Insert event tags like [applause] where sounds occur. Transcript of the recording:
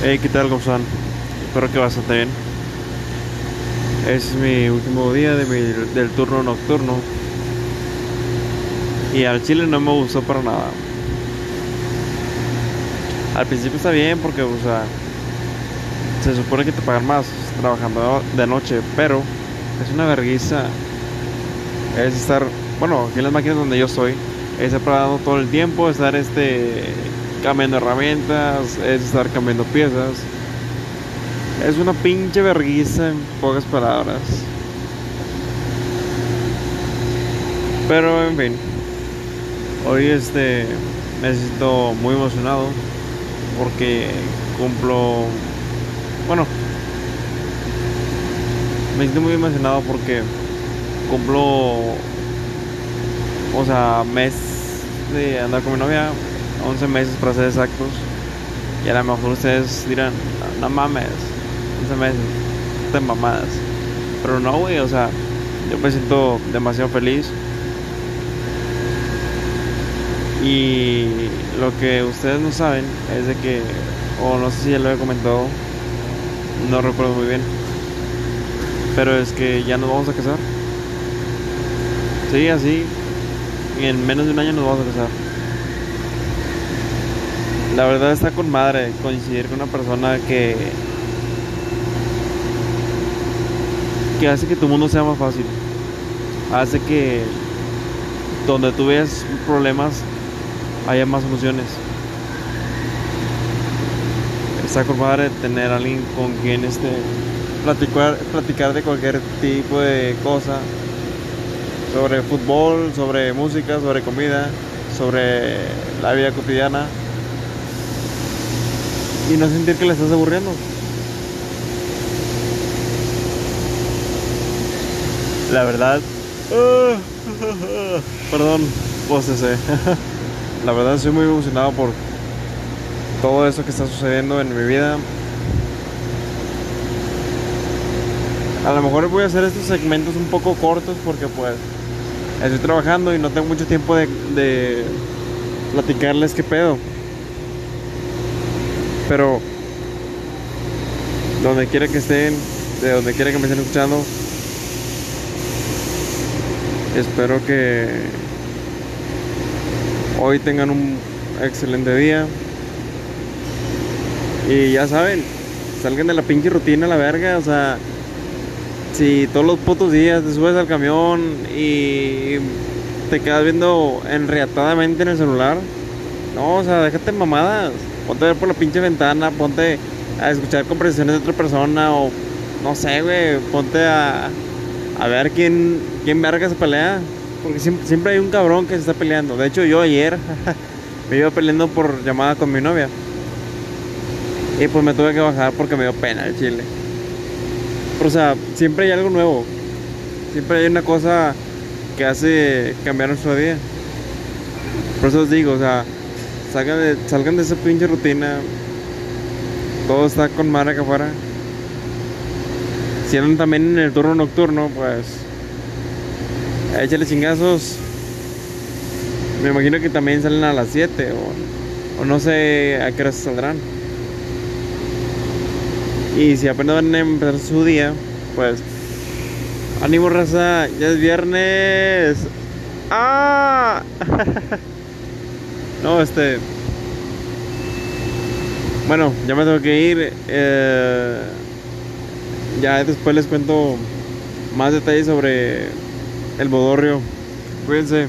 Hey, ¿qué tal, Gozán? Espero que bastante bien. Es mi último día de mi, del turno nocturno. Y al chile no me gustó para nada. Al principio está bien porque, o sea, se supone que te pagan más trabajando de noche, pero es una vergüenza. Es estar, bueno, aquí en las máquinas donde yo estoy, es estar parado todo el tiempo, estar este cambiando herramientas, es estar cambiando piezas. Es una pinche vergüenza en pocas palabras. Pero en fin. Hoy este me siento muy emocionado porque cumplo bueno me siento muy emocionado porque cumplo o sea mes de andar con mi novia 11 meses para ser exactos. Y a lo mejor ustedes dirán, no, mames, 11 meses, de mamadas. Pero no, güey, o sea, yo me siento demasiado feliz. Y lo que ustedes no saben es de que, o no sé si ya lo he comentado, no recuerdo muy bien, pero es que ya nos vamos a casar. Sí, así, en menos de un año nos vamos a casar. La verdad está con madre coincidir con una persona que que hace que tu mundo sea más fácil. Hace que donde tú veas problemas haya más soluciones. Está con madre tener a alguien con quien este platicar, platicar de cualquier tipo de cosa sobre fútbol, sobre música, sobre comida, sobre la vida cotidiana y no sentir que le estás aburriendo. La verdad, perdón, pues ese. [laughs] La verdad estoy muy emocionado por todo eso que está sucediendo en mi vida. A lo mejor voy a hacer estos segmentos un poco cortos porque pues estoy trabajando y no tengo mucho tiempo de, de platicarles qué pedo. Pero donde quiera que estén, de donde quiera que me estén escuchando, espero que hoy tengan un excelente día. Y ya saben, salgan de la pinche rutina a la verga, o sea, si todos los putos días te subes al camión y te quedas viendo enriatadamente en el celular, no, o sea, déjate mamadas ponte a ver por la pinche ventana, ponte a escuchar conversaciones de otra persona o no sé, güey, ponte a, a ver quién, quién verga se pelea. Porque siempre, siempre hay un cabrón que se está peleando. De hecho, yo ayer [laughs] me iba peleando por llamada con mi novia. Y pues me tuve que bajar porque me dio pena el chile. Pero, o sea, siempre hay algo nuevo. Siempre hay una cosa que hace cambiar nuestro día. Por eso os digo, o sea, salgan de, salgan de esa pinche rutina. Todo está con mar acá afuera. Si andan también en el turno nocturno, pues. Échale chingazos. Me imagino que también salen a las 7 o, no sé a qué hora saldrán. Y si apenas van a empezar su día, pues. Ánimo, raza, ya es viernes. ¡Ah! [laughs] No, este. Bueno, ya me tengo que ir. Eh, ya después les cuento más detalles sobre el bodorrio. Cuídense.